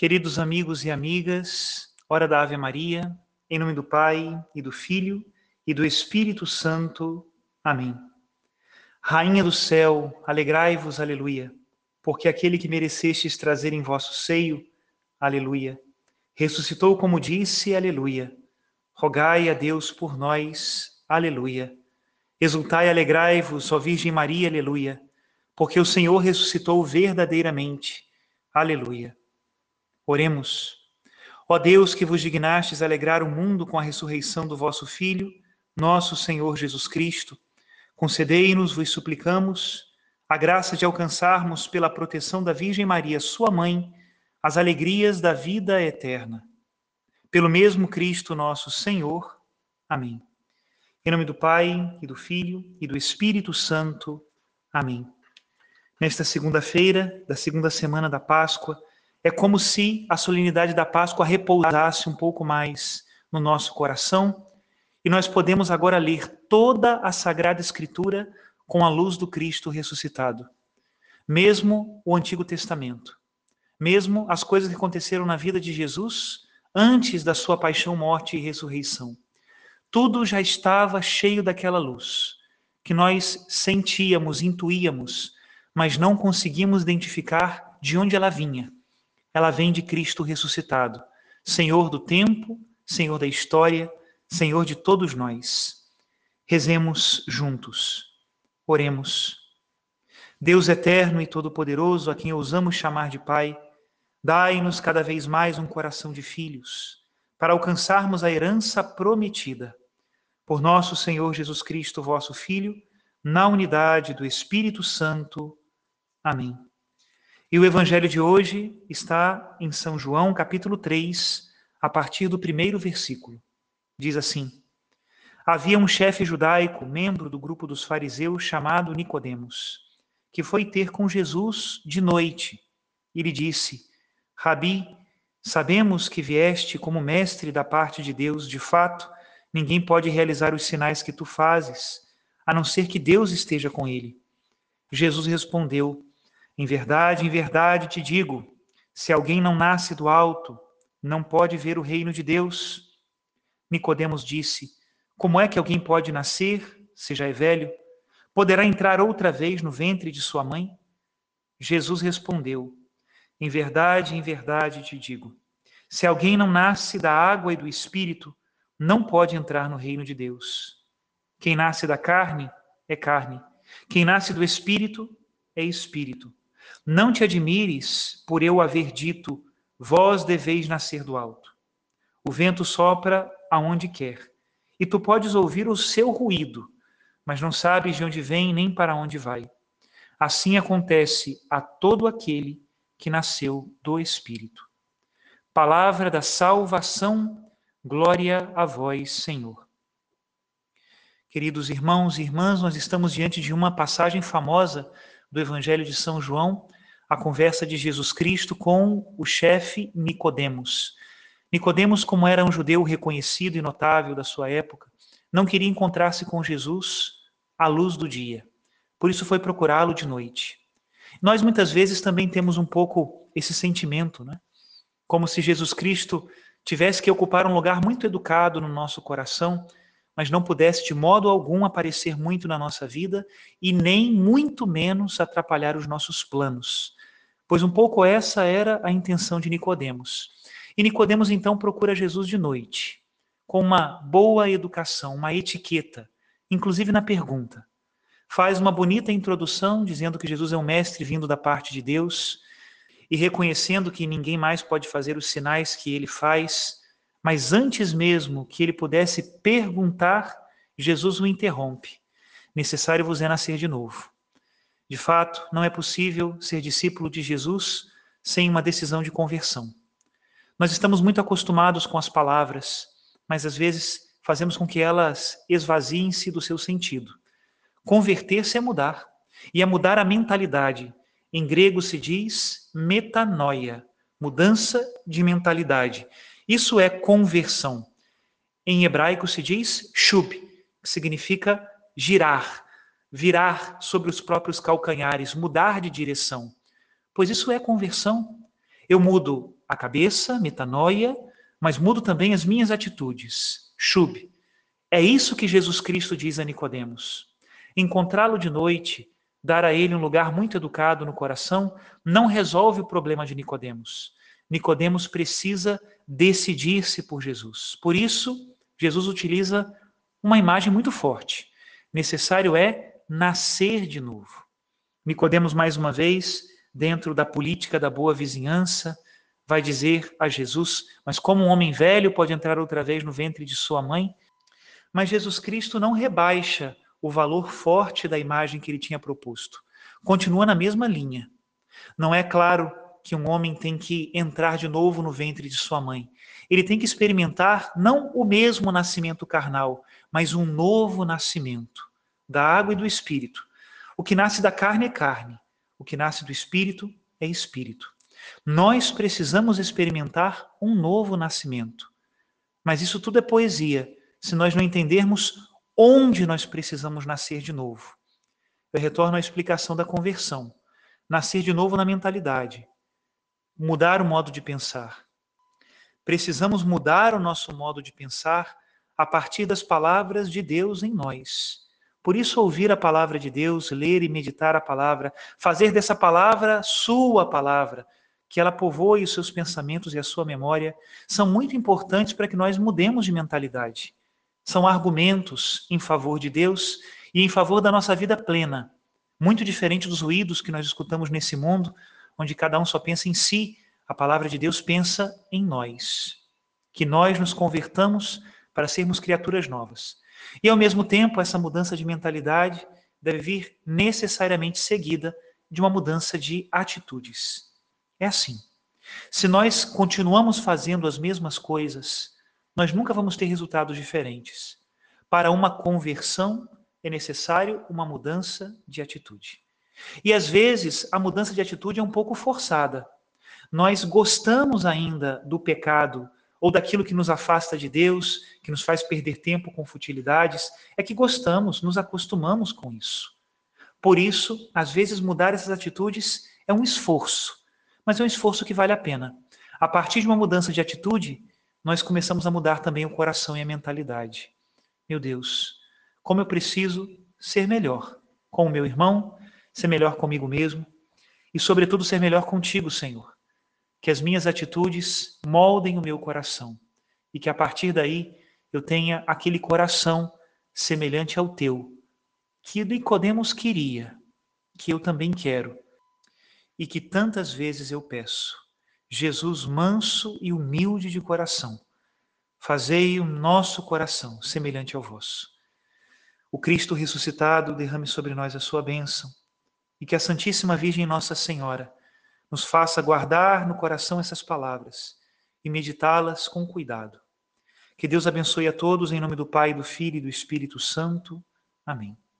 Queridos amigos e amigas, hora da Ave Maria, em nome do Pai e do Filho e do Espírito Santo. Amém. Rainha do céu, alegrai-vos, aleluia, porque aquele que merecestes trazer em vosso seio, aleluia, ressuscitou como disse, aleluia. Rogai a Deus por nós, aleluia. Exultai e alegrai-vos, ó Virgem Maria, aleluia, porque o Senhor ressuscitou verdadeiramente, aleluia. Oremos. Ó Deus, que vos dignastes alegrar o mundo com a ressurreição do vosso Filho, nosso Senhor Jesus Cristo, concedei-nos, vos suplicamos, a graça de alcançarmos, pela proteção da Virgem Maria, sua mãe, as alegrias da vida eterna. Pelo mesmo Cristo nosso Senhor. Amém. Em nome do Pai, e do Filho, e do Espírito Santo. Amém. Nesta segunda-feira, da segunda semana da Páscoa, é como se a solenidade da Páscoa repousasse um pouco mais no nosso coração e nós podemos agora ler toda a Sagrada Escritura com a luz do Cristo ressuscitado. Mesmo o Antigo Testamento, mesmo as coisas que aconteceram na vida de Jesus antes da sua paixão, morte e ressurreição. Tudo já estava cheio daquela luz que nós sentíamos, intuíamos, mas não conseguimos identificar de onde ela vinha ela vem de Cristo ressuscitado, Senhor do tempo, Senhor da história, Senhor de todos nós. Rezemos juntos. Oremos. Deus eterno e todo-poderoso, a quem ousamos chamar de Pai, dai-nos cada vez mais um coração de filhos, para alcançarmos a herança prometida. Por nosso Senhor Jesus Cristo, vosso Filho, na unidade do Espírito Santo. Amém. E o evangelho de hoje está em São João, capítulo 3, a partir do primeiro versículo. Diz assim: Havia um chefe judaico, membro do grupo dos fariseus, chamado Nicodemos, que foi ter com Jesus de noite. E lhe disse: Rabi, sabemos que vieste como mestre da parte de Deus, de fato, ninguém pode realizar os sinais que tu fazes, a não ser que Deus esteja com ele. Jesus respondeu: em verdade, em verdade te digo: se alguém não nasce do alto, não pode ver o reino de Deus. Nicodemos disse: Como é que alguém pode nascer, se já é velho? Poderá entrar outra vez no ventre de sua mãe? Jesus respondeu: Em verdade, em verdade te digo: se alguém não nasce da água e do espírito, não pode entrar no reino de Deus. Quem nasce da carne é carne, quem nasce do espírito é espírito. Não te admires por eu haver dito: vós deveis nascer do alto. O vento sopra aonde quer, e tu podes ouvir o seu ruído, mas não sabes de onde vem nem para onde vai. Assim acontece a todo aquele que nasceu do Espírito. Palavra da salvação, glória a vós, Senhor. Queridos irmãos e irmãs, nós estamos diante de uma passagem famosa do Evangelho de São João, a conversa de Jesus Cristo com o chefe Nicodemos. Nicodemos, como era um judeu reconhecido e notável da sua época, não queria encontrar-se com Jesus à luz do dia. Por isso foi procurá-lo de noite. Nós muitas vezes também temos um pouco esse sentimento, né? Como se Jesus Cristo tivesse que ocupar um lugar muito educado no nosso coração mas não pudesse de modo algum aparecer muito na nossa vida e nem muito menos atrapalhar os nossos planos. Pois um pouco essa era a intenção de Nicodemos. E Nicodemos então procura Jesus de noite, com uma boa educação, uma etiqueta, inclusive na pergunta. Faz uma bonita introdução dizendo que Jesus é um mestre vindo da parte de Deus e reconhecendo que ninguém mais pode fazer os sinais que ele faz mas antes mesmo que ele pudesse perguntar, Jesus o interrompe. Necessário vos é nascer de novo. De fato, não é possível ser discípulo de Jesus sem uma decisão de conversão. Nós estamos muito acostumados com as palavras, mas às vezes fazemos com que elas esvaziem-se do seu sentido. Converter-se é mudar, e é mudar a mentalidade. Em grego se diz metanoia, mudança de mentalidade. Isso é conversão. Em hebraico se diz shub, que significa girar, virar sobre os próprios calcanhares, mudar de direção. Pois isso é conversão. Eu mudo a cabeça, metanoia, mas mudo também as minhas atitudes. Chub. É isso que Jesus Cristo diz a Nicodemos. Encontrá-lo de noite, dar a ele um lugar muito educado no coração, não resolve o problema de Nicodemos. Nicodemos precisa decidir-se por Jesus. Por isso, Jesus utiliza uma imagem muito forte. Necessário é nascer de novo. Nicodemos mais uma vez, dentro da política da boa vizinhança, vai dizer a Jesus: "Mas como um homem velho pode entrar outra vez no ventre de sua mãe?" Mas Jesus Cristo não rebaixa o valor forte da imagem que ele tinha proposto. Continua na mesma linha. Não é claro que um homem tem que entrar de novo no ventre de sua mãe. Ele tem que experimentar não o mesmo nascimento carnal, mas um novo nascimento da água e do espírito. O que nasce da carne é carne, o que nasce do espírito é espírito. Nós precisamos experimentar um novo nascimento. Mas isso tudo é poesia, se nós não entendermos onde nós precisamos nascer de novo. Eu retorno à explicação da conversão. Nascer de novo na mentalidade, mudar o modo de pensar. Precisamos mudar o nosso modo de pensar a partir das palavras de Deus em nós. Por isso, ouvir a palavra de Deus, ler e meditar a palavra, fazer dessa palavra sua palavra, que ela povoe os seus pensamentos e a sua memória, são muito importantes para que nós mudemos de mentalidade. São argumentos em favor de Deus e em favor da nossa vida plena, muito diferente dos ruídos que nós escutamos nesse mundo, onde cada um só pensa em si, a palavra de Deus pensa em nós. Que nós nos convertamos para sermos criaturas novas. E ao mesmo tempo, essa mudança de mentalidade deve vir necessariamente seguida de uma mudança de atitudes. É assim. Se nós continuamos fazendo as mesmas coisas, nós nunca vamos ter resultados diferentes. Para uma conversão é necessário uma mudança de atitude. E às vezes a mudança de atitude é um pouco forçada. Nós gostamos ainda do pecado ou daquilo que nos afasta de Deus, que nos faz perder tempo com futilidades, é que gostamos, nos acostumamos com isso. Por isso, às vezes mudar essas atitudes é um esforço, mas é um esforço que vale a pena. A partir de uma mudança de atitude, nós começamos a mudar também o coração e a mentalidade. Meu Deus, como eu preciso ser melhor com o meu irmão, ser melhor comigo mesmo e, sobretudo, ser melhor contigo, Senhor. Que as minhas atitudes moldem o meu coração e que a partir daí eu tenha aquele coração semelhante ao teu, que Nicodemos queria, que eu também quero e que tantas vezes eu peço. Jesus manso e humilde de coração, fazei o nosso coração semelhante ao vosso. O Cristo ressuscitado derrame sobre nós a sua bênção e que a Santíssima Virgem Nossa Senhora nos faça guardar no coração essas palavras e meditá-las com cuidado. Que Deus abençoe a todos em nome do Pai, do Filho e do Espírito Santo. Amém.